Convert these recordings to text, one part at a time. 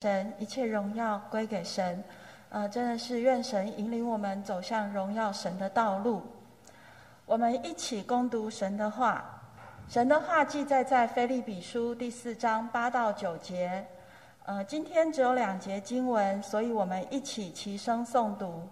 神，一切荣耀归给神。呃，真的是愿神引领我们走向荣耀神的道路。我们一起攻读神的话。神的话记载在腓利比书第四章八到九节。呃，今天只有两节经文，所以我们一起齐声诵读。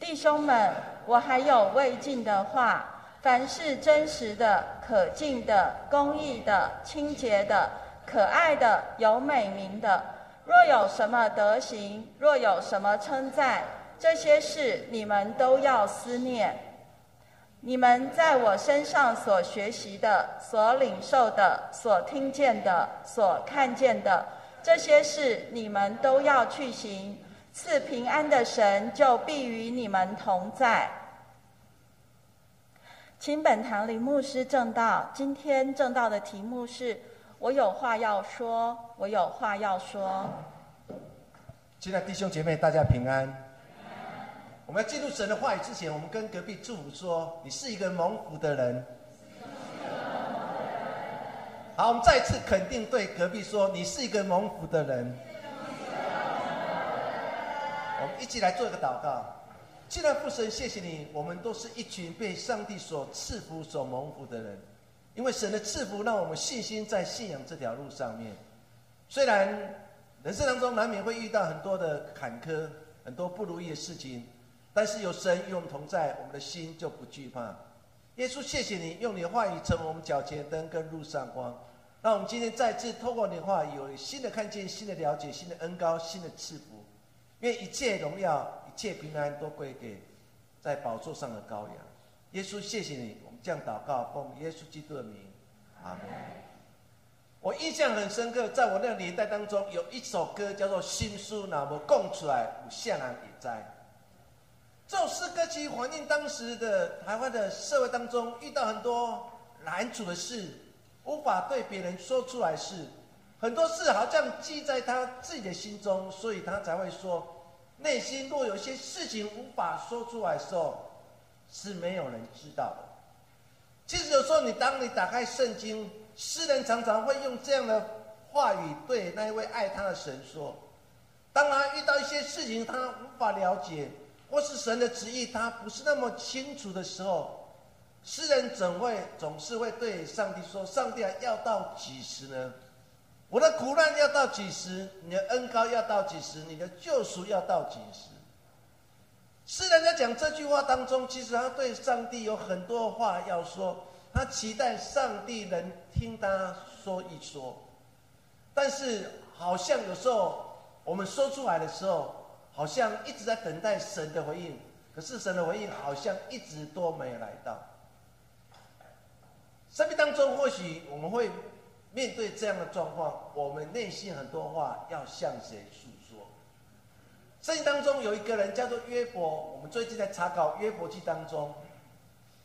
弟兄们，我还有未尽的话：凡是真实的、可敬的、公义的、清洁的。可爱的，有美名的，若有什么德行，若有什么称赞，这些事你们都要思念。你们在我身上所学习的、所领受的、所听见的、所看见的，这些事你们都要去行。赐平安的神就必与你们同在。请本堂林牧师正道，今天正道的题目是。我有话要说，我有话要说。亲爱弟兄姐妹，大家平安。我们要进入神的话语之前，我们跟隔壁祝福说：“你是一个蒙福的人。”好，我们再次肯定对隔壁说：“你是一个蒙福的人。”我们一起来做一个祷告。既然父神，谢谢你，我们都是一群被上帝所赐福、所蒙福的人。因为神的赐福，让我们信心在信仰这条路上面。虽然人生当中难免会遇到很多的坎坷、很多不如意的事情，但是有神与我们同在，我们的心就不惧怕。耶稣，谢谢你用你的话语成为我们脚前灯跟路上光。让我们今天再次透过你的话语，有新的看见、新的了解、新的恩高、新的赐福。愿一切荣耀、一切平安都归给在宝座上的羔羊。耶稣，谢谢你。这样祷告，奉耶稣基督的名，阿门。我印象很深刻，在我那个年代当中，有一首歌叫做《新书》，那么供出来，有下南也在。这首诗歌其实反映当时的台湾的社会当中，遇到很多难处的事，无法对别人说出来事，很多事好像记在他自己的心中，所以他才会说，内心若有些事情无法说出来的时候，是没有人知道的。其实有时候，你当你打开圣经，诗人常常会用这样的话语对那一位爱他的神说：，当他遇到一些事情他无法了解，或是神的旨意他不是那么清楚的时候，诗人怎会总是会对上帝说：，上帝啊，要到几时呢？我的苦难要到几时？你的恩高要到几时？你的救赎要到几时？诗人在讲这句话当中，其实他对上帝有很多话要说，他期待上帝能听他说一说，但是好像有时候我们说出来的时候，好像一直在等待神的回应，可是神的回应好像一直都没有来到。生命当中或许我们会面对这样的状况，我们内心很多话要向谁说？圣经当中有一个人叫做约伯，我们最近在查考约伯记当中，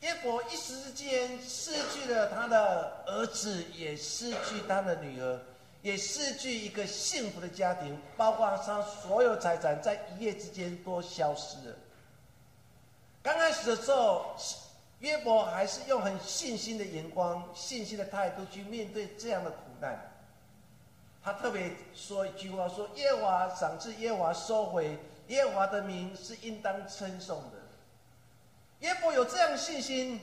约伯一时之间失去了他的儿子，也失去他的女儿，也失去一个幸福的家庭，包括他所有财产，在一夜之间都消失了。刚开始的时候，约伯还是用很信心的眼光、信心的态度去面对这样的苦难。他特别说一句话：“说耶和华赏赐，耶和华收回，耶和华的名是应当称颂的。”耶伯有这样信心，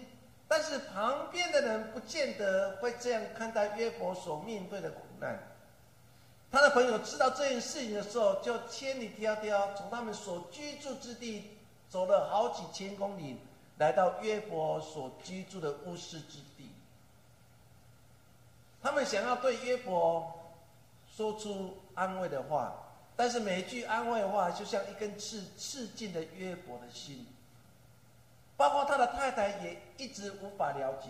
但是旁边的人不见得会这样看待约伯所面对的苦难。他的朋友知道这件事情的时候，就千里迢迢从他们所居住之地走了好几千公里，来到约伯所居住的乌斯之地。他们想要对约伯。说出安慰的话，但是每一句安慰的话，就像一根刺刺进了约伯的心。包括他的太太也一直无法了解。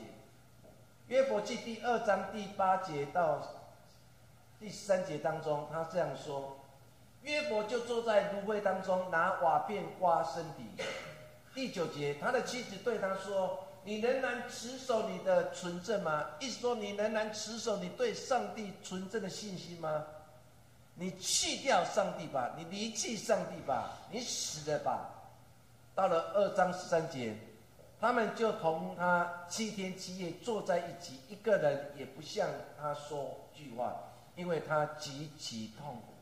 约伯记第二章第八节到第三节当中，他这样说：约伯就坐在芦苇当中，拿瓦片刮身体。第九节，他的妻子对他说。你仍然持守你的纯正吗？意思说，你仍然持守你对上帝纯正的信心吗？你弃掉上帝吧，你离弃上帝吧，你死了吧。到了二章十三节，他们就同他七天七夜坐在一起，一个人也不向他说句话，因为他极其痛苦。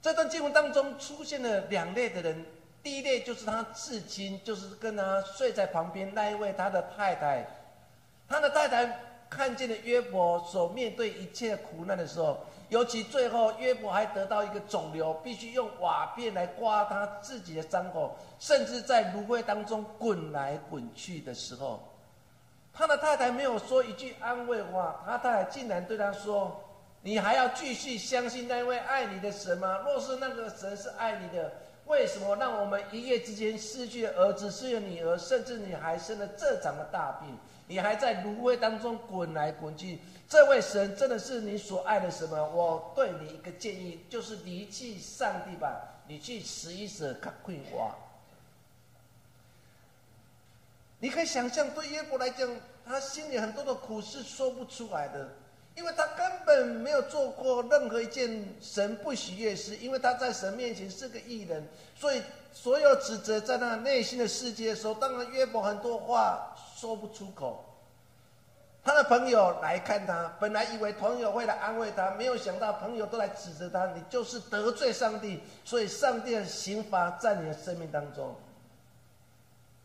这段经文当中出现了两类的人，第一类就是他至亲，就是跟他睡在旁边那一位他的太太，他的太太看见了约伯所面对一切苦难的时候，尤其最后约伯还得到一个肿瘤，必须用瓦片来刮他自己的伤口，甚至在芦荟当中滚来滚去的时候，他的太太没有说一句安慰话，他太太竟然对他说。你还要继续相信那位爱你的神吗？若是那个神是爱你的，为什么让我们一夜之间失去儿子，失去女儿，甚至你还生了这场的大病？你还在芦苇当中滚来滚去？这位神真的是你所爱的什么？我对你一个建议，就是离弃上帝吧，你去死一死，看困哇！你可以想象，对耶伯来讲，他心里很多的苦是说不出来的。因为他根本没有做过任何一件神不喜悦事，因为他在神面前是个艺人，所以所有指责在他内心的世界的时候，当然约伯很多话说不出口。他的朋友来看他，本来以为朋友会来安慰他，没有想到朋友都来指责他，你就是得罪上帝，所以上帝的刑罚在你的生命当中。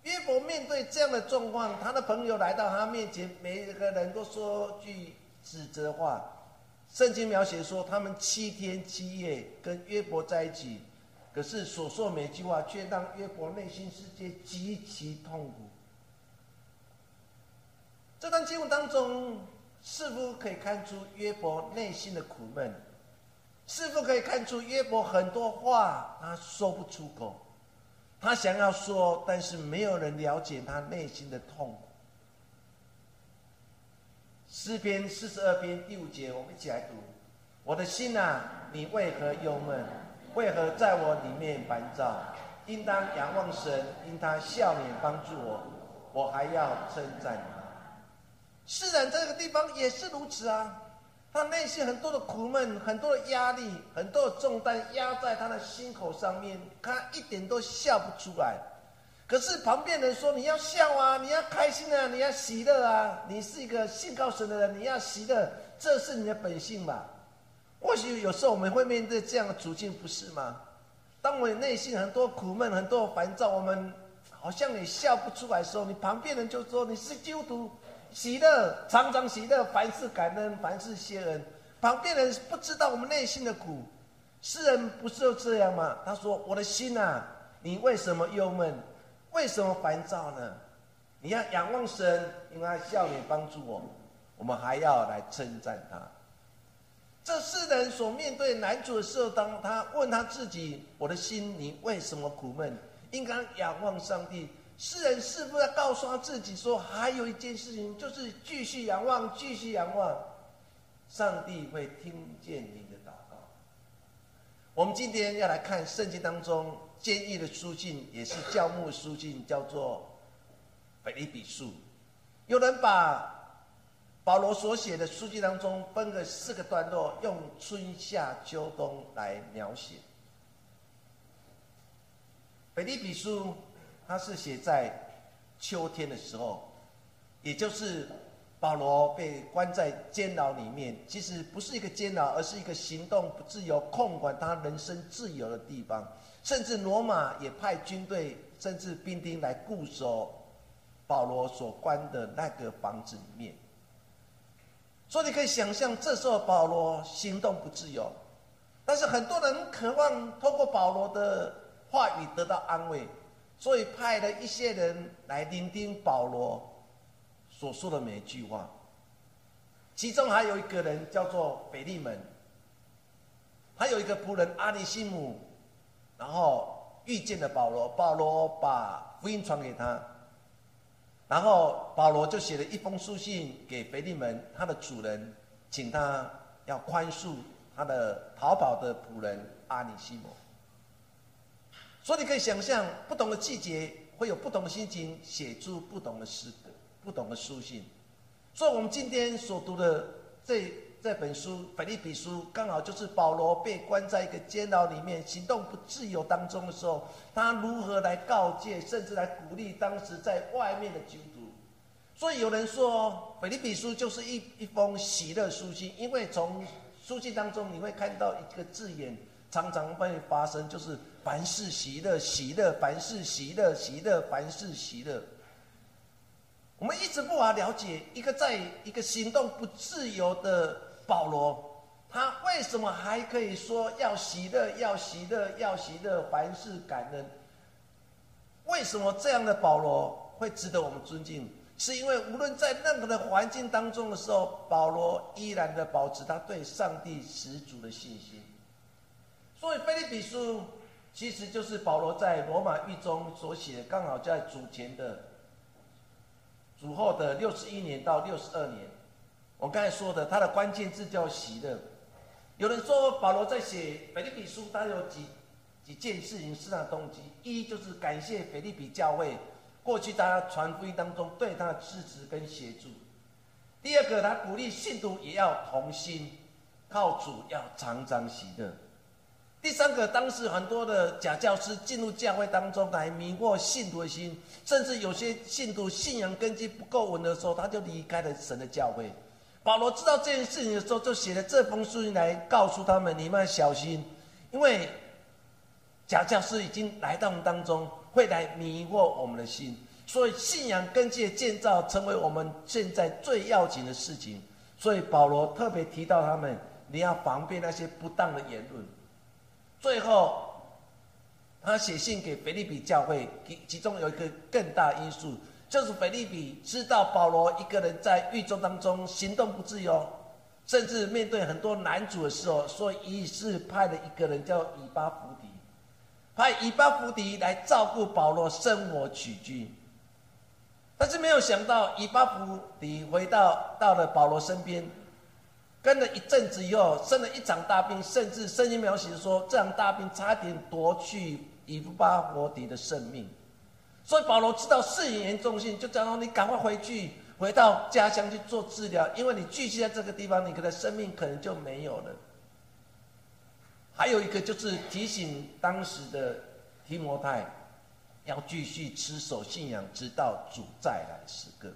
约伯面对这样的状况，他的朋友来到他面前，每一个人都说句。指责话，圣经描写说，他们七天七夜跟约伯在一起，可是所说每句话却让约伯内心世界极其痛苦。这段经文当中，似乎可以看出约伯内心的苦闷，似乎可以看出约伯很多话他说不出口，他想要说，但是没有人了解他内心的痛苦。诗篇四十二篇第五节，我们一起来读：我的心啊，你为何忧闷？为何在我里面烦躁？应当仰望神，因他笑脸帮助我，我还要称赞他。诗人这个地方也是如此啊，他内心很多的苦闷，很多的压力，很多的重担压在他的心口上面，他一点都笑不出来。可是旁边人说：“你要笑啊，你要开心啊，你要喜乐啊！你是一个信靠神的人，你要喜乐，这是你的本性吧？”或许有时候我们会面对这样的处境，不是吗？当我内心很多苦闷、很多烦躁，我们好像也笑不出来的时候，你旁边人就说：“你是基督徒，喜乐，常常喜乐，凡事感恩，凡事谢恩。”旁边人不知道我们内心的苦，世人不是就这样吗？他说：“我的心啊，你为什么忧闷？”为什么烦躁呢？你要仰望神，因为他笑脸帮助我，我们还要来称赞他。这世人所面对难主的时候，当他问他自己：“我的心，你为什么苦闷？”应该仰望上帝。世人是不是要告诉他自己说：“还有一件事情，就是继续仰望，继续仰望，上帝会听见你的祷告。”我们今天要来看圣经当中。监狱的书信也是教牧书信，叫做《腓立比书》。有人把保罗所写的书信当中分个四个段落，用春夏秋冬来描写。《腓立比书》它是写在秋天的时候，也就是保罗被关在监牢里面。其实不是一个监牢，而是一个行动不自由、控管他人生自由的地方。甚至罗马也派军队，甚至兵丁来固守保罗所关的那个房子里面。所以你可以想象，这时候保罗行动不自由，但是很多人渴望通过保罗的话语得到安慰，所以派了一些人来聆听保罗所说的每一句话。其中还有一个人叫做腓利门，还有一个仆人阿里西姆。然后遇见了保罗，保罗把福音传给他，然后保罗就写了一封书信给腓利门他的主人，请他要宽恕他的逃跑的仆人阿里西摩。所以你可以想象，不同的季节会有不同的心情，写出不同的诗歌、不同的书信。所以我们今天所读的这。这本书《腓立比书》刚好就是保罗被关在一个监牢里面、行动不自由当中的时候，他如何来告诫，甚至来鼓励当时在外面的基督徒。所以有人说，腓立比书就是一一封喜乐书信，因为从书信当中你会看到一个字眼，常常会发生，就是凡事喜乐，喜乐，凡事喜乐，喜乐，凡事喜乐。我们一直不法了解，一个在一个行动不自由的保罗，他为什么还可以说要喜乐，要喜乐，要喜乐，凡事感恩？为什么这样的保罗会值得我们尊敬？是因为无论在任何的环境当中的时候，保罗依然的保持他对上帝十足的信心。所以《菲利比书》其实就是保罗在罗马狱中所写，刚好在主前的主后的六十一年到六十二年。我刚才说的，他的关键字叫喜乐。有人说保罗在写《菲利比书》，他有几几件事情是他的动机：一就是感谢菲利比教会。过去他传福音当中对他的支持跟协助。第二个，他鼓励信徒也要同心，靠主要常常喜乐。第三个，当时很多的假教师进入教会当中来迷惑信徒的心，甚至有些信徒信仰根基不够稳的时候，他就离开了神的教会。保罗知道这件事情的时候，就写了这封书信来告诉他们：你们要小心，因为假教师已经来到我们当中。会来迷惑我们的心，所以信仰根基的建造成为我们现在最要紧的事情。所以保罗特别提到他们，你要防备那些不当的言论。最后，他写信给腓利比教会，其其中有一个更大因素，就是腓利比知道保罗一个人在狱中当中行动不自由，甚至面对很多难主的时候，所以于是派了一个人叫以巴弗提。派以巴弗迪来照顾保罗生活起居，但是没有想到以巴弗迪回到到了保罗身边，跟了一阵子以后生了一场大病，甚至圣经描写说这场大病差点夺去以巴弗迪的生命。所以保罗知道事情严重性，就讲说你赶快回去，回到家乡去做治疗，因为你继续在这个地方，你可能生命可能就没有了。还有一个就是提醒当时的提摩太，要继续持守信仰，直到主再来时刻。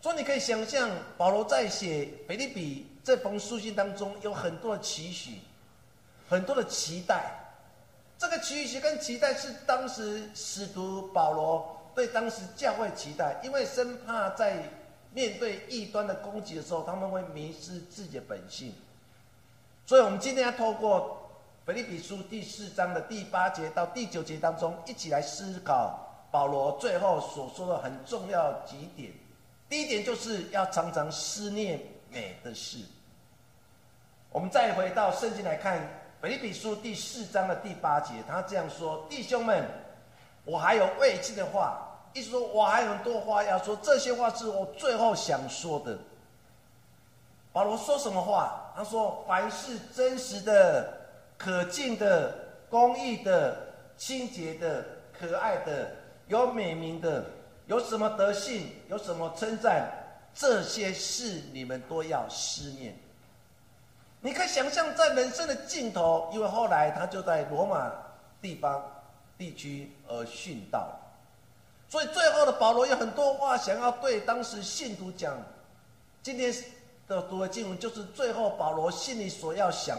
所以你可以想象，保罗在写腓利比这封书信当中，有很多的期许，很多的期待。这个期许跟期待是当时使徒保罗对当时教会期待，因为生怕在面对异端的攻击的时候，他们会迷失自己的本性。所以，我们今天要透过《腓立比书》第四章的第八节到第九节当中，一起来思考保罗最后所说的很重要几点。第一点就是要常常思念美的事。我们再回到圣经来看《腓立比书》第四章的第八节，他这样说：“弟兄们，我还有未尽的话，意思说我还有很多话要说。这些话是我最后想说的。”保罗说什么话？他说：“凡是真实的、可敬的、公义的、清洁的、可爱的、有美名的，有什么德性，有什么称赞，这些事你们都要思念。”你可以想象，在人生的尽头，因为后来他就在罗马地方地区而殉道，所以最后的保罗有很多话想要对当时信徒讲。今天。的读的经文就是最后保罗心里所要想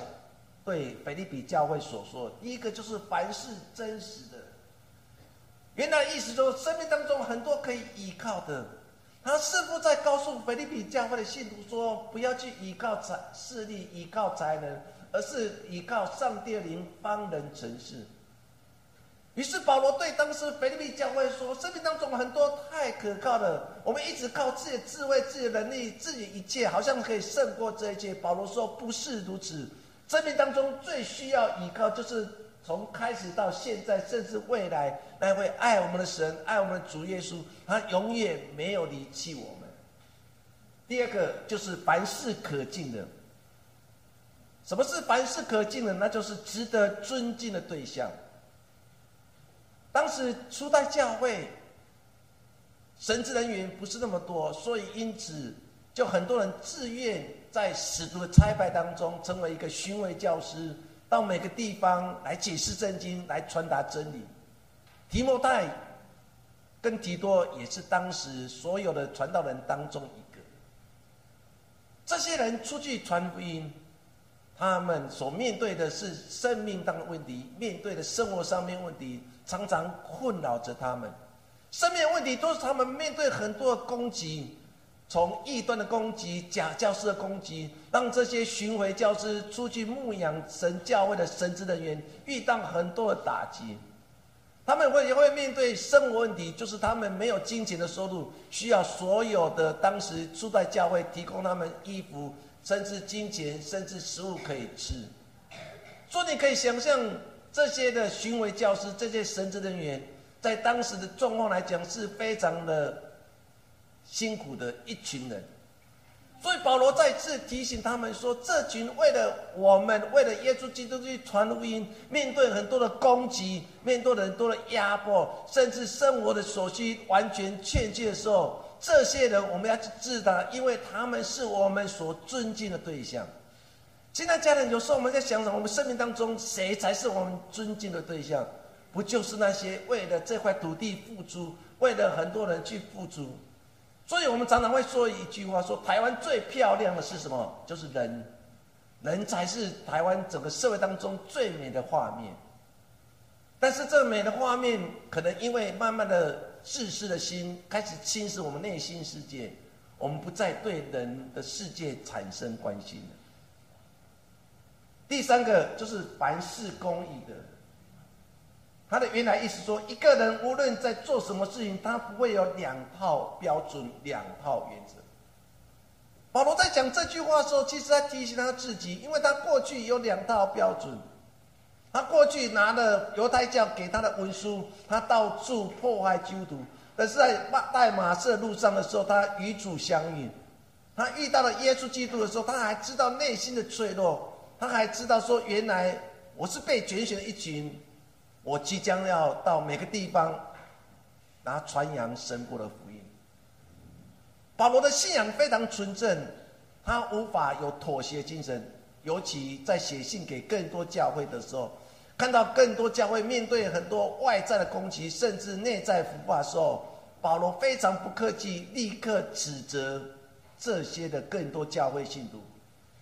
对腓利比教会所说，第一个就是凡是真实的。原来意思说，生命当中很多可以依靠的。他似乎在告诉腓利比教会的信徒说，不要去依靠才势力、依靠才能，而是依靠上帝灵帮人成事。于是保罗对当时腓立比教会说：“生命当中很多太可靠的，我们一直靠自己的智慧、自己的能力、自己一切，好像可以胜过这一切。”保罗说：“不是如此，生命当中最需要依靠，就是从开始到现在，甚至未来，那位爱我们的神、爱我们的主耶稣，他永远没有离弃我们。”第二个就是凡事可敬的。什么是凡事可敬的？那就是值得尊敬的对象。当时初代教会，神职人员不是那么多，所以因此就很多人自愿在使徒的差派当中，成为一个巡回教师，到每个地方来解释圣经，来传达真理。提摩太跟提多也是当时所有的传道人当中一个。这些人出去传福音，他们所面对的是生命当的问题，面对的生活上面问题，常常困扰着他们。生命问题都是他们面对很多的攻击，从异端的攻击、假教师的攻击，让这些巡回教师出去牧养神教会的神职人员遇到很多的打击。他们会也会面对生活问题，就是他们没有金钱的收入，需要所有的当时住在教会提供他们衣服，甚至金钱，甚至食物可以吃。所以你可以想象这些的巡回教师，这些神职人员。在当时的状况来讲，是非常的辛苦的一群人，所以保罗再次提醒他们说：这群为了我们，为了耶稣基督去传福音，面对很多的攻击，面对很多的压迫，甚至生活的所需完全欠缺的时候，这些人我们要去治他，因为他们是我们所尊敬的对象。现在家人有时候我们在想想，我们生命当中谁才是我们尊敬的对象？不就是那些为了这块土地付出，为了很多人去付出，所以我们常常会说一句话：说台湾最漂亮的是什么？就是人，人才是台湾整个社会当中最美的画面。但是这美的画面，可能因为慢慢的自私的心开始侵蚀我们内心世界，我们不再对人的世界产生关心了。第三个就是凡事公义的。他的原来意思说，一个人无论在做什么事情，他不会有两套标准、两套原则。保罗在讲这句话的时候，其实在提醒他自己，因为他过去有两套标准，他过去拿了犹太教给他的文书，他到处破坏基督徒。可是，在大马色路上的时候，他与主相遇，他遇到了耶稣基督的时候，他还知道内心的脆弱，他还知道说，原来我是被拣选的一群。我即将要到每个地方，拿传扬神国的福音。保罗的信仰非常纯正，他无法有妥协精神。尤其在写信给更多教会的时候，看到更多教会面对很多外在的攻击，甚至内在腐化的时候，保罗非常不客气，立刻指责这些的更多教会信徒：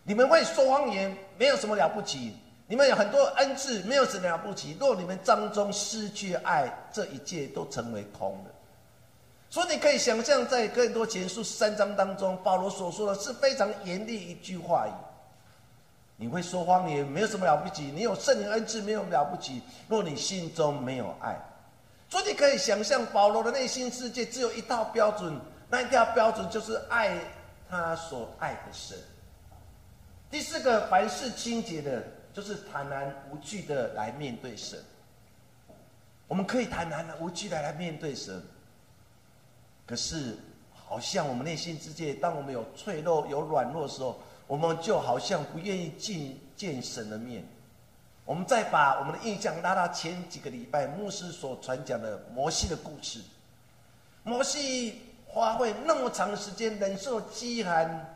你们会说谎言，没有什么了不起。你们有很多恩赐，没有什么了不起。若你们当中失去爱，这一切都成为空的。所以你可以想象，在更多前书三章当中，保罗所说的是非常严厉一句话语。你会说谎言，没有什么了不起。你有圣灵恩赐，没有了不起。若你心中没有爱，所以你可以想象，保罗的内心世界只有一套标准，那一条标准就是爱他所爱的神。第四个，凡事清洁的。就是坦然无惧的来面对神，我们可以坦然的无惧的来面对神。可是，好像我们内心之界，当我们有脆弱、有软弱的时候，我们就好像不愿意见见神的面。我们再把我们的印象拉到前几个礼拜牧师所传讲的摩西的故事。摩西花费那么长时间忍受饥寒，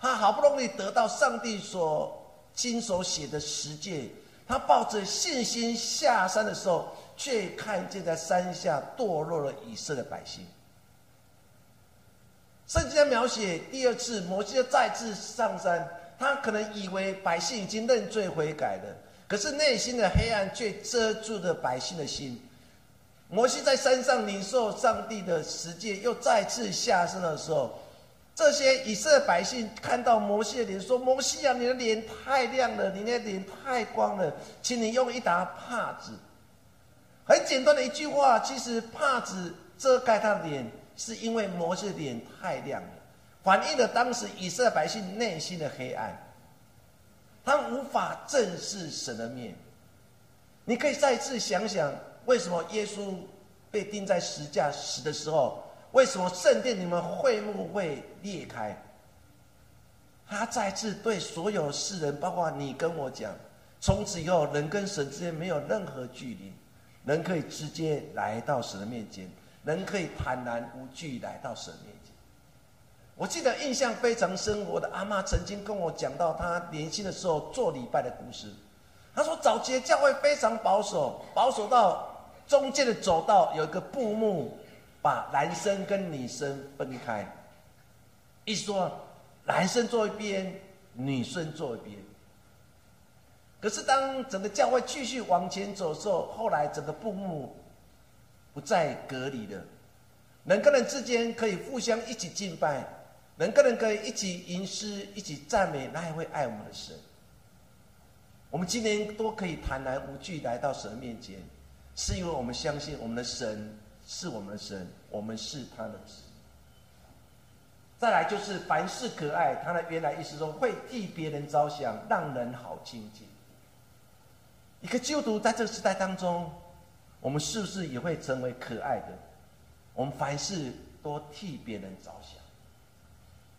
他好不容易得到上帝所。亲手写的十诫，他抱着信心下山的时候，却看见在山下堕落了以色列百姓。圣经在描写第二次摩西再次上山，他可能以为百姓已经认罪悔改了，可是内心的黑暗却遮住了百姓的心。摩西在山上领受上帝的十诫，又再次下山的时候。这些以色列百姓看到摩西的脸，说：“摩西啊，你的脸太亮了，你的脸太光了，请你用一打帕子。”很简单的一句话，其实帕子遮盖他的脸，是因为摩西的脸太亮了，反映了当时以色列百姓内心的黑暗，他无法正视神的面。你可以再次想想，为什么耶稣被钉在石架死的时候？为什么圣殿你们会幕会裂开？他再次对所有世人，包括你跟我讲：从此以后，人跟神之间没有任何距离，人可以直接来到神的面前，人可以坦然无惧来到神面前。我记得印象非常深，我的阿妈曾经跟我讲到她年轻的时候做礼拜的故事。她说，早期的教会非常保守，保守到中间的走道有一个布幕。把男生跟女生分开，意思说男生坐一边，女生坐一边。可是当整个教会继续往前走的时候，后来整个布幕不再隔离了，人跟人之间可以互相一起敬拜，人跟人可以一起吟诗，一起赞美，那也会爱我们的神。我们今天都可以坦然无惧来到神面前，是因为我们相信我们的神是我们的神，我们是他的子。再来就是凡事可爱，他的原来意思说会替别人着想，让人好亲近。一个基督徒在这个时代当中，我们是不是也会成为可爱的？我们凡事都替别人着想。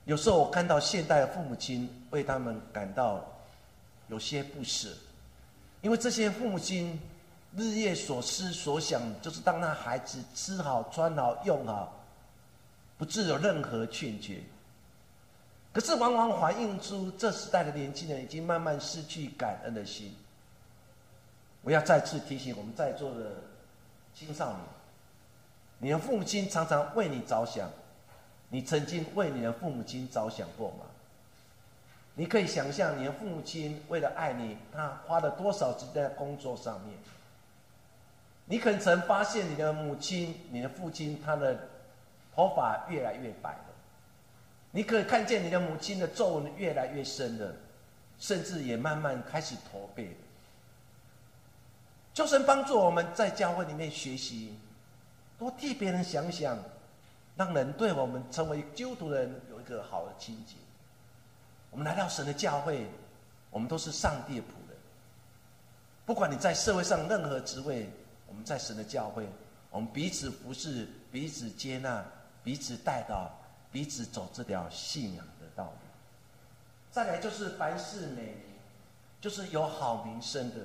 有时候我看到现代的父母亲为他们感到有些不舍，因为这些父母亲日夜所思所想，就是当那孩子吃好、穿好、用好，不致有任何欠缺。可是往往反映出这时代的年轻人已经慢慢失去感恩的心。我要再次提醒我们在座的青少年：，你的父母亲常常为你着想，你曾经为你的父母亲着想过吗？你可以想象你的父母亲为了爱你，他花了多少时间在工作上面？你可能曾发现你的母亲、你的父亲，他的头发越来越白了；，你可以看见你的母亲的皱纹越来越深了，甚至也慢慢开始驼背了。求神帮助我们在教会里面学习，多替别人想想，让人对我们成为基督徒人有一个好的情节。我们来到神的教会，我们都是上帝的仆人。不管你在社会上任何职位，我们在神的教会，我们彼此服侍，彼此接纳，彼此带到，彼此走这条信仰的道路。再来就是凡事美，就是有好名声的。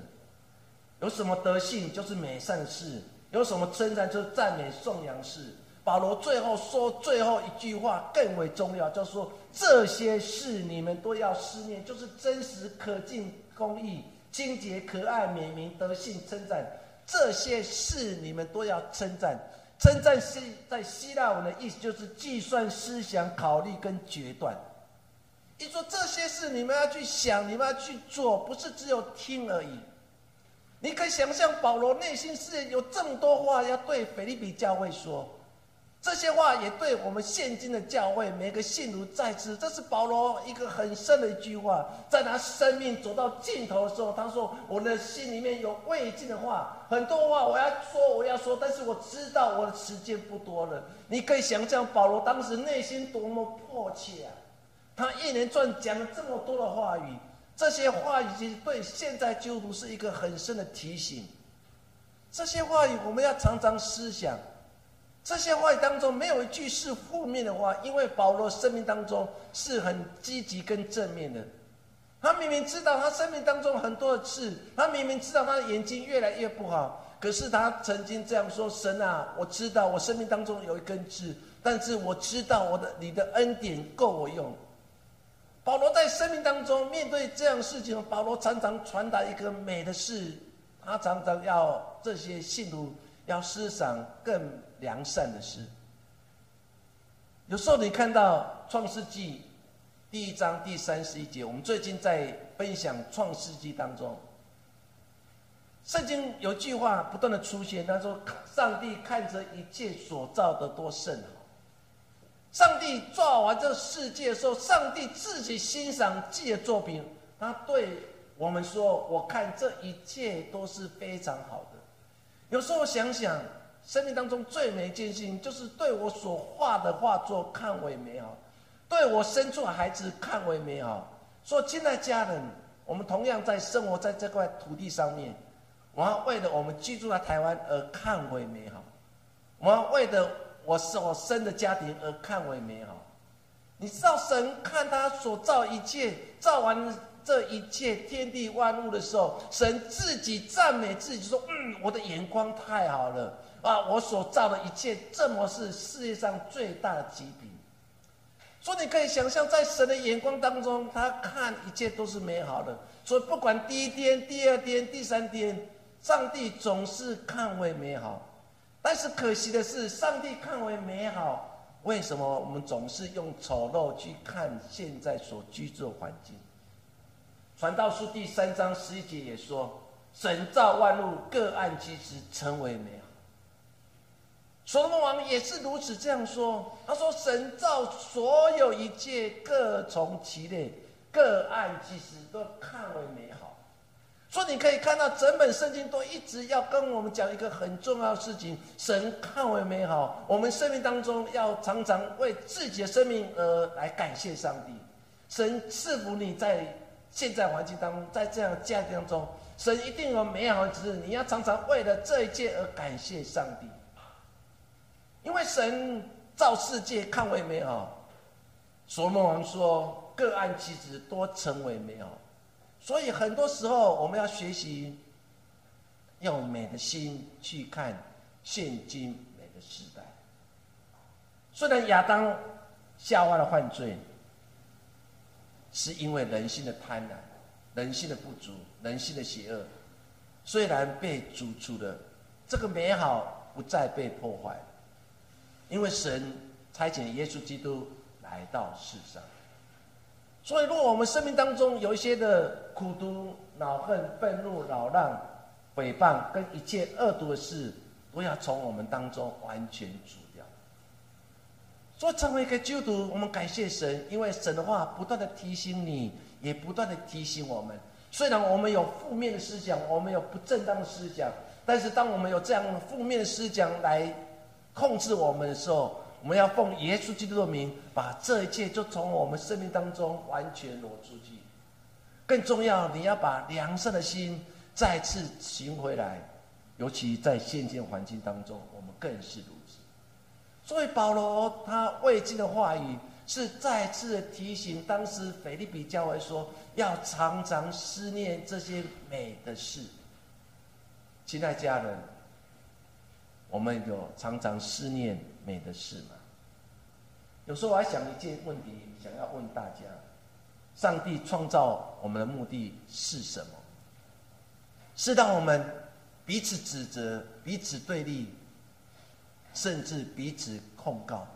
有什么德性就是美善事，有什么称赞就是赞美颂扬事。保罗最后说最后一句话更为重要，就是说这些事你们都要思念，就是真实、可敬、公义、清洁、可爱、美名、德性、称赞。这些事你们都要称赞。称赞是在希腊文的意思就是计算、思想、考虑跟决断。一说这些事你们要去想，你们要去做，不是只有听而已。你可以想象保罗内心是有这么多话要对腓利比教会说，这些话也对我们现今的教会每个信徒在此。这是保罗一个很深的一句话，在他生命走到尽头的时候，他说：“我的心里面有未尽的话，很多话我要说，我要说，但是我知道我的时间不多了。”你可以想象保罗当时内心多么迫切啊！他一连串讲了这么多的话语。这些话语其实对现在基督徒是一个很深的提醒。这些话语我们要常常思想。这些话语当中没有一句是负面的话，因为保罗生命当中是很积极跟正面的。他明明知道他生命当中很多的事，他明明知道他的眼睛越来越不好，可是他曾经这样说：“神啊，我知道我生命当中有一根刺，但是我知道我的你的恩典够我用。”保罗在生命当中面对这样事情，保罗常常传达一个美的事，他常常要这些信徒要思想更良善的事。有时候你看到创世纪第一章第三十一节，我们最近在分享创世纪当中，圣经有句话不断的出现，他说：“上帝看着一切所造的多甚好。”上帝造完这世界的时候，上帝自己欣赏自己的作品，他对我们说：“我看这一切都是非常好的。”有时候想想，生命当中最没艰辛，就是对我所画的画作看为美好，对我生出的孩子看为美好。说，亲爱家人，我们同样在生活在这块土地上面，我要为了我们居住在台湾而看为美好，我要为了。我所生的家庭而看为美好，你知道神看他所造一切，造完这一切天地万物的时候，神自己赞美自己说：“嗯，我的眼光太好了啊！我所造的一切，这么是世界上最大的极品。”所以你可以想象，在神的眼光当中，他看一切都是美好的。所以不管第一天、第二天、第三天，上帝总是看为美好。但是可惜的是，上帝看为美好，为什么我们总是用丑陋去看现在所居住的环境？传道书第三章十一节也说：“神造万物，各按其时，成为美好。”所罗门王也是如此这样说。他说：“神造所有一切，各从其类，各按其时，都看为美好。”所以你可以看到，整本圣经都一直要跟我们讲一个很重要的事情：神看为美好。我们生命当中要常常为自己的生命而来感谢上帝。神赐福你在现在环境当中，在这样的家庭当中，神一定有美好的旨意。你要常常为了这一切而感谢上帝。因为神造世界看为美好，所罗门王说各按其职，多成为美好。所以很多时候我们要学习用美的心去看现今美的时代。虽然亚当夏娃的犯罪是因为人性的贪婪、人性的不足、人性的邪恶，虽然被逐出了，这个美好不再被破坏。因为神差遣耶稣基督来到世上，所以如果我们生命当中有一些的苦毒、恼恨、愤怒、扰乱、诽谤跟一切恶毒的事，都要从我们当中完全除。所以成为一个基督徒，我们感谢神，因为神的话不断的提醒你，也不断的提醒我们。虽然我们有负面的思想，我们有不正当的思想，但是当我们有这样负面的思想来。控制我们的时候，我们要奉耶稣基督的名，把这一切就从我们生命当中完全挪出去。更重要，你要把良善的心再次寻回来，尤其在现今环境当中，我们更是。所以保罗他未尽的话语，是再次提醒当时腓利比教会说，要常常思念这些美的事。亲爱家人。我们有常常思念美的事吗？有时候我还想一件问题，想要问大家：上帝创造我们的目的是什么？是让我们彼此指责、彼此对立，甚至彼此控告？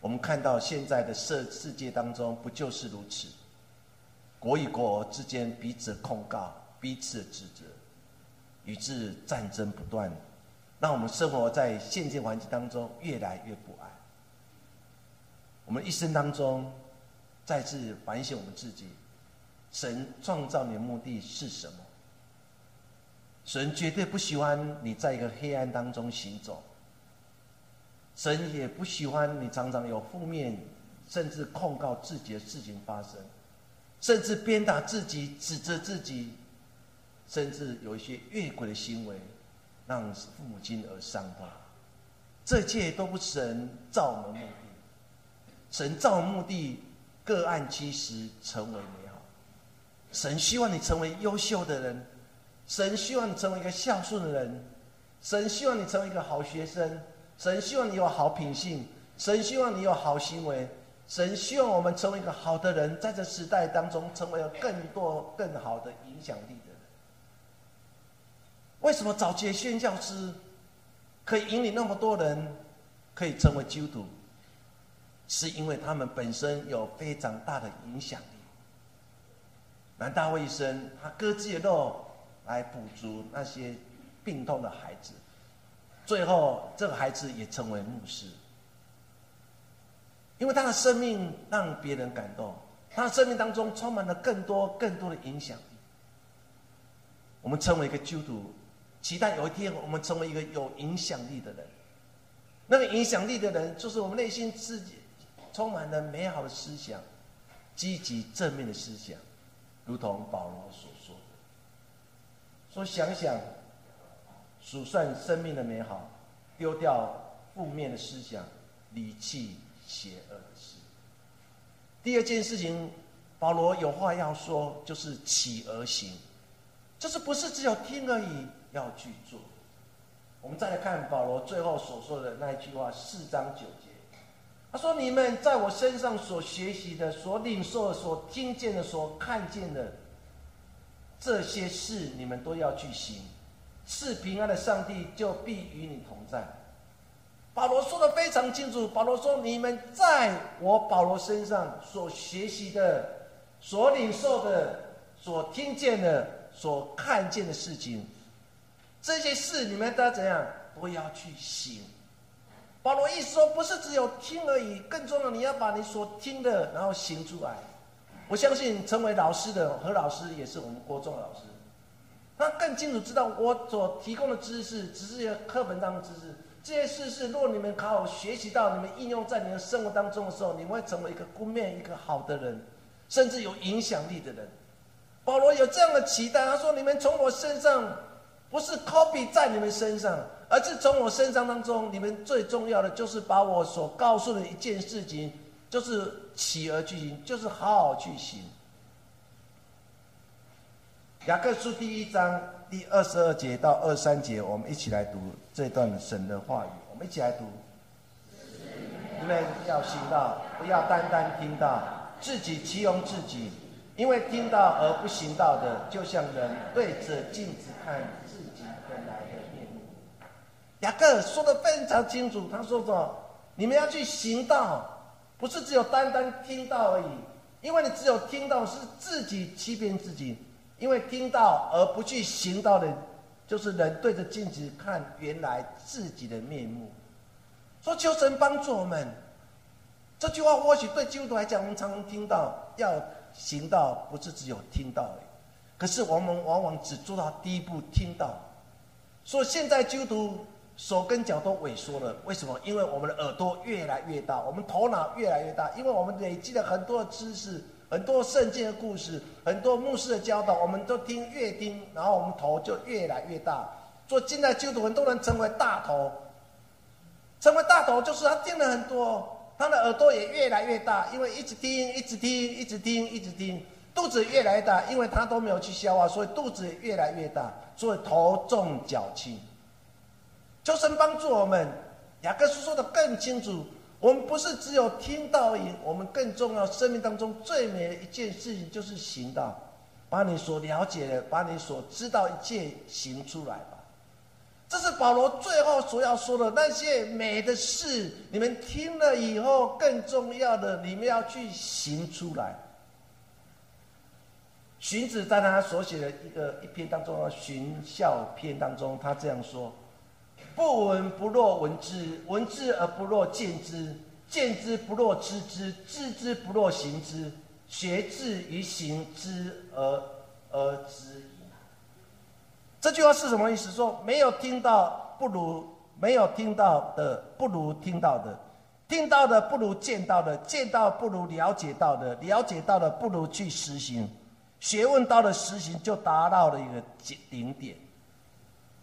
我们看到现在的世世界当中，不就是如此？国与国之间彼此控告、彼此指责，以致战争不断。让我们生活在现今环境当中越来越不安。我们一生当中再次反省我们自己：神创造你的目的是什么？神绝对不喜欢你在一个黑暗当中行走。神也不喜欢你常常有负面，甚至控告自己的事情发生，甚至鞭打自己、指责自己，甚至有一些越轨的行为。让父母亲而伤痛，这一切都不是神造我们目的。神造目的各按其实成为美好。神希望你成为优秀的人，神希望你成为一个孝顺的人，神希望你成为一个好学生，神希望你有好品性，神希望你有好行为，神希望我们成为一个好的人，在这时代当中成为了更多更好的影响力的人。为什么早期的宣教师可以引领那么多人可以成为基督徒？是因为他们本身有非常大的影响力。南大卫生，他割自己的肉来补足那些病痛的孩子，最后这个孩子也成为牧师，因为他的生命让别人感动，他的生命当中充满了更多更多的影响力。我们成为一个基督徒。期待有一天我们成为一个有影响力的人。那个影响力的人，就是我们内心自己充满了美好的思想、积极正面的思想，如同保罗所说：“说想想数算生命的美好，丢掉负面的思想，离弃邪恶的事。”第二件事情，保罗有话要说，就是起而行，就是不是只有听而已。要去做。我们再来看保罗最后所说的那一句话，四章九节，他说：“你们在我身上所学习的、所领受的、所听见的、所看见的这些事，你们都要去行，是平安的上帝就必与你同在。保罗说的非常清楚。保罗说：“你们在我保罗身上所学习的、所领受的、所听见的、所看见的事情，这些事你们都要怎样？都要去行。”保罗一说，不是只有听而已，更重要，你要把你所听的，然后行出来。我相信成为老师的何老师也是我们国中的老师，他更清楚知道我所提供的知识只是课本当的知识。这些事是，若你们好好学习到，你们应用在你的生活当中的时候，你们会成为一个公面、一个好的人，甚至有影响力的人。保罗有这样的期待，他说：“你们从我身上，不是 copy 在你们身上，而是从我身上当中，你们最重要的就是把我所告诉的一件事情，就是起而去行，就是好好去行。”雅各书第一章。第二十二节到二三节，我们一起来读这段神的话语。我们一起来读：你们要行道，不要单单听到，自己欺容自己。因为听到而不行道的，就像人对着镜子看自己本来的面目。雅各说的非常清楚，他说说：你们要去行道，不是只有单单听到而已。因为你只有听到，是自己欺骗自己。因为听到而不去行道的，就是人对着镜子看原来自己的面目。说求神帮助我们，这句话或许对基督徒来讲，我们常常听到要行道，不是只有听到而已。可是我们往往只做到第一步听到。所以现在基督徒手跟脚都萎缩了，为什么？因为我们的耳朵越来越大，我们头脑越来越大，因为我们累积了很多的知识。很多圣经的故事，很多牧师的教导，我们都听越听，然后我们头就越来越大。做近代基督徒，很多人成为大头，成为大头就是他听了很多，他的耳朵也越来越大，因为一直听，一直听，一直听，一直听，肚子越来越大，因为他都没有去消化，所以肚子越来越大，所以头重脚轻。求神帮助我们，雅各书说的更清楚。我们不是只有听到而已，我们更重要，生命当中最美的一件事情就是行道，把你所了解的，把你所知道一切行出来吧。这是保罗最后所要说的那些美的事，你们听了以后，更重要的，你们要去行出来。荀子在他所写的一个一篇当中，《荀孝篇》当中，他这样说。不闻不若闻之，闻之而不若见之，见之不若知之，知之不若行之，学至于行之而而知矣。这句话是什么意思？说没有听到不如没有听到的不如听到的，听到的不如见到的，见到不如了解到的，了解到的不如去实行，学问到了实行就达到了一个顶点。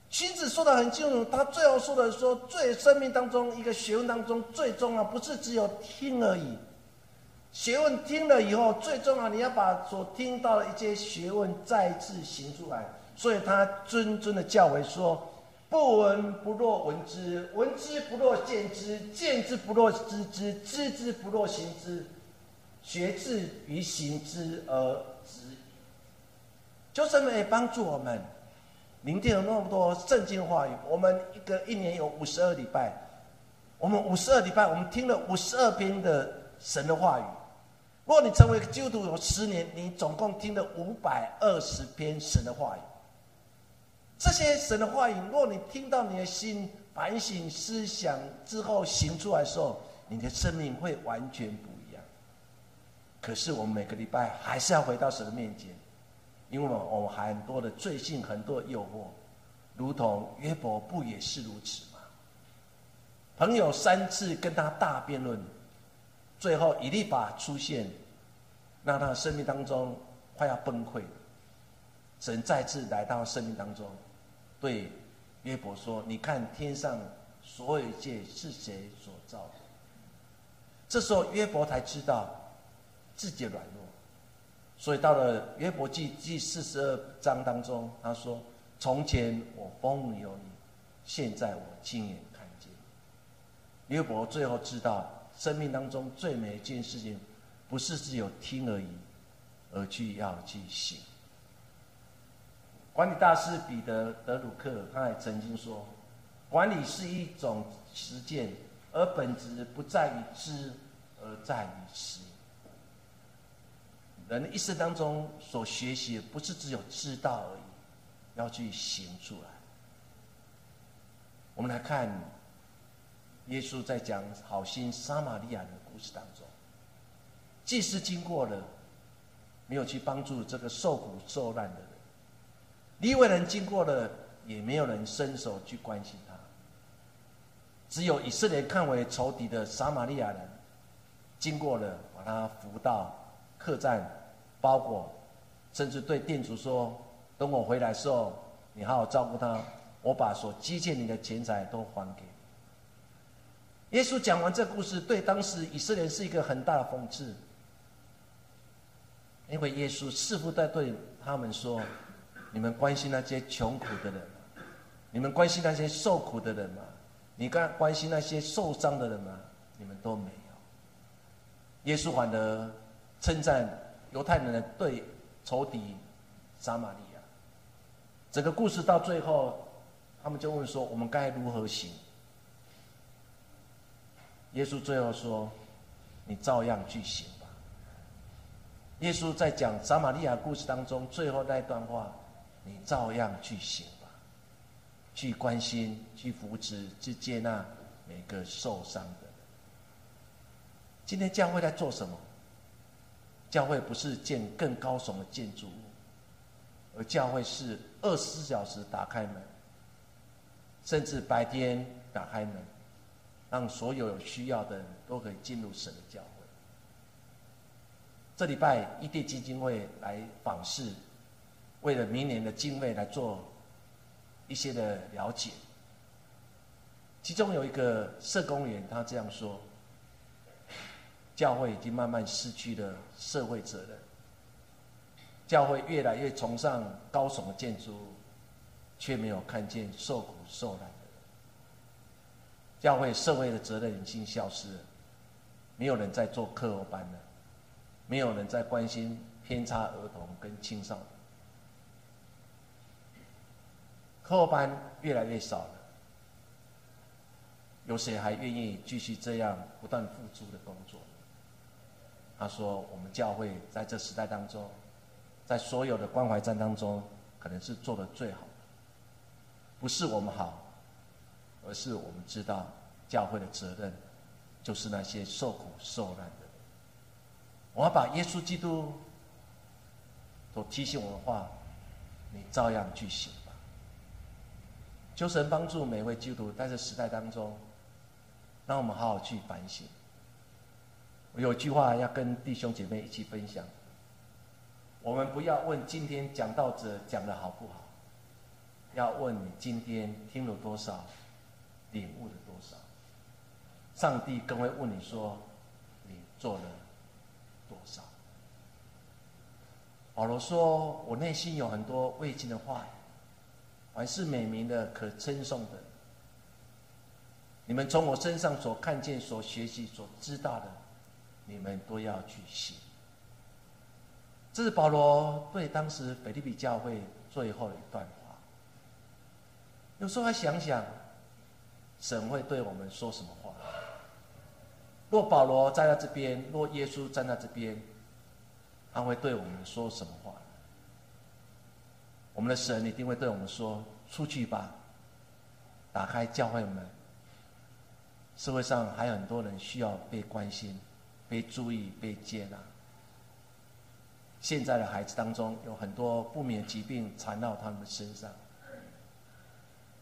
荀子说的很清楚，他最后说的说，最生命当中一个学问当中最重要，不是只有听而已。学问听了以后，最重要你要把所听到的一些学问再次行出来。所以他谆谆的教诲说：不闻不若闻之，闻之不若见之，见之不若知之，知之不若行之，学至于行之而知。就这么帮助我们。聆听了那么多圣经话语，我们一个一年有五十二礼拜，我们五十二礼拜，我们听了五十二篇的神的话语。如果你成为基督徒有十年，你总共听了五百二十篇神的话语。这些神的话语，若你听到你的心反省思想之后行出来的时候，你的生命会完全不一样。可是我们每个礼拜还是要回到神的面前。因为我们很多的罪性，很多诱惑，如同约伯不也是如此吗？朋友三次跟他大辩论，最后以利法出现，让他生命当中快要崩溃。神再次来到生命当中，对约伯说：“你看天上所有一切是谁所造的？”这时候约伯才知道自己的软弱。所以到了约伯记第四十二章当中，他说：“从前我风有你，现在我亲眼看见。”约伯最后知道，生命当中最美一件事情，不是只有听而已，而去要去行。管理大师彼得德鲁克他也曾经说，管理是一种实践，而本质不在于知，而在于行。人的一生当中所学习，不是只有知道而已，要去行出来。我们来看，耶稣在讲好心撒玛利亚的故事当中，祭司经过了，没有去帮助这个受苦受难的人；利未人经过了，也没有人伸手去关心他。只有以色列看为仇敌的撒玛利亚人，经过了，把他扶到客栈。包裹，甚至对店主说：“等我回来时候，你好好照顾他，我把所积欠你的钱财都还给你。”耶稣讲完这故事，对当时以色列是一个很大的讽刺，因为耶稣似乎在对他们说：“你们关心那些穷苦的人吗？你们关心那些受苦的人吗？你关关心那些受伤的人吗？你们都没有。”耶稣反而称赞。犹太人的对仇敌撒玛利亚，整个故事到最后，他们就问说：“我们该如何行？”耶稣最后说：“你照样去行吧。”耶稣在讲撒玛利亚故事当中最后那一段话：“你照样去行吧，去关心、去扶持、去接纳每个受伤的。”今天教会在做什么？教会不是建更高耸的建筑物，而教会是二十四小时打开门，甚至白天打开门，让所有有需要的人都可以进入神的教会。这礼拜一地基金会来访视，为了明年的经费来做一些的了解。其中有一个社工员，他这样说。教会已经慢慢失去了社会责任，教会越来越崇尚高耸的建筑，却没有看见受苦受难的人。教会社会的责任已经消失了，没有人在做课后班了，没有人在关心偏差儿童跟青少年，课后班越来越少了，有谁还愿意继续这样不断付出的工作？他说：“我们教会在这时代当中，在所有的关怀站当中，可能是做的最好的。不是我们好，而是我们知道教会的责任，就是那些受苦受难的。我要把耶稣基督所提醒我的话，你照样去行吧。求神帮助每位基督徒在这时代当中，让我们好好去反省。”有句话要跟弟兄姐妹一起分享：我们不要问今天讲道者讲的好不好，要问你今天听了多少，领悟了多少。上帝更会问你说，你做了多少。保罗说：“我内心有很多未尽的话，还是美名的、可称颂的。你们从我身上所看见、所学习、所知道的。”你们都要去信。这是保罗对当时腓立比教会最后的一段话。有时候还想想，神会对我们说什么话？若保罗站在这边，若耶稣站在这边，他会对我们说什么话？我们的神一定会对我们说：“出去吧，打开教会门。社会上还有很多人需要被关心。”被注意、被接纳。现在的孩子当中有很多不免疾病缠绕他们的身上，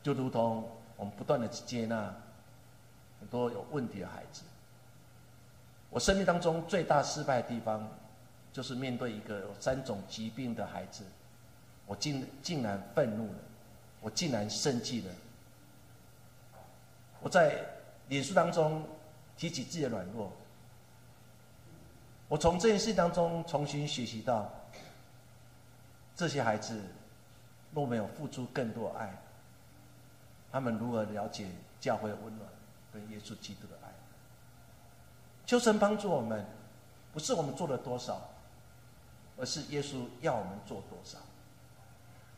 就如同我们不断的去接纳很多有问题的孩子。我生命当中最大失败的地方，就是面对一个有三种疾病的孩子，我竟竟然愤怒了，我竟然生气了。我在脸书当中提起自己的软弱。我从这件事当中重新学习到，这些孩子若没有付出更多爱，他们如何了解教会的温暖跟耶稣基督的爱？求神帮助我们，不是我们做了多少，而是耶稣要我们做多少。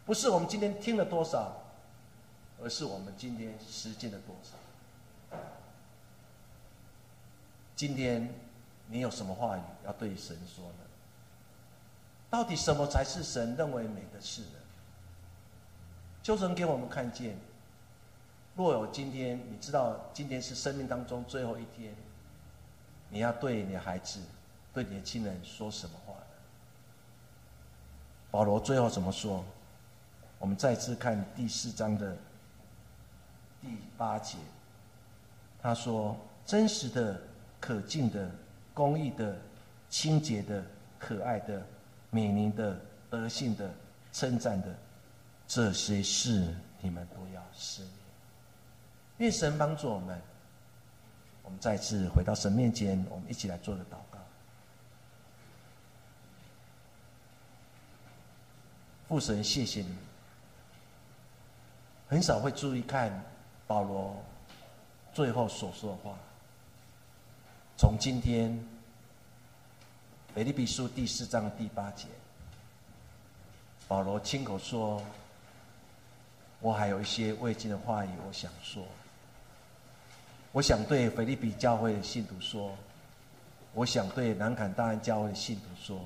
不是我们今天听了多少，而是我们今天实践了多少。今天你有什么话语要对神说呢？到底什么才是神认为美的事呢？求神给我们看见。若有今天，你知道今天是生命当中最后一天，你要对你的孩子、对你的亲人说什么话呢？保罗最后怎么说？我们再次看第四章的第八节，他说：“真实的、可敬的、公益的、清洁的、可爱的、美名的、德性的、称赞的，这些事你们都要思念。”愿神帮助我们，我们再次回到神面前，我们一起来做个祷告。父神，谢谢你。很少会注意看保罗最后所说的话。从今天，腓立比书第四章第八节，保罗亲口说：“我还有一些未尽的话语，我想说。”我想对腓利比教会的信徒说，我想对南坎大安教会的信徒说，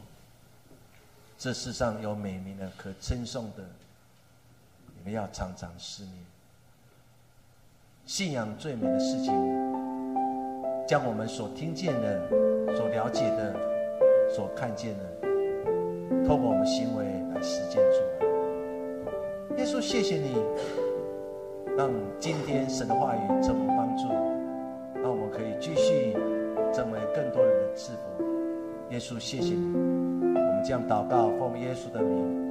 这世上有美名的、可称颂的，你们要常常思念。信仰最美的事情，将我们所听见的、所了解的、所看见的，透过我们行为来实践出来。耶稣，谢谢你，让今天神的话语这么帮助。让我们可以继续成为更多人的赐福。耶稣，谢谢你。我们将祷告，奉耶稣的名。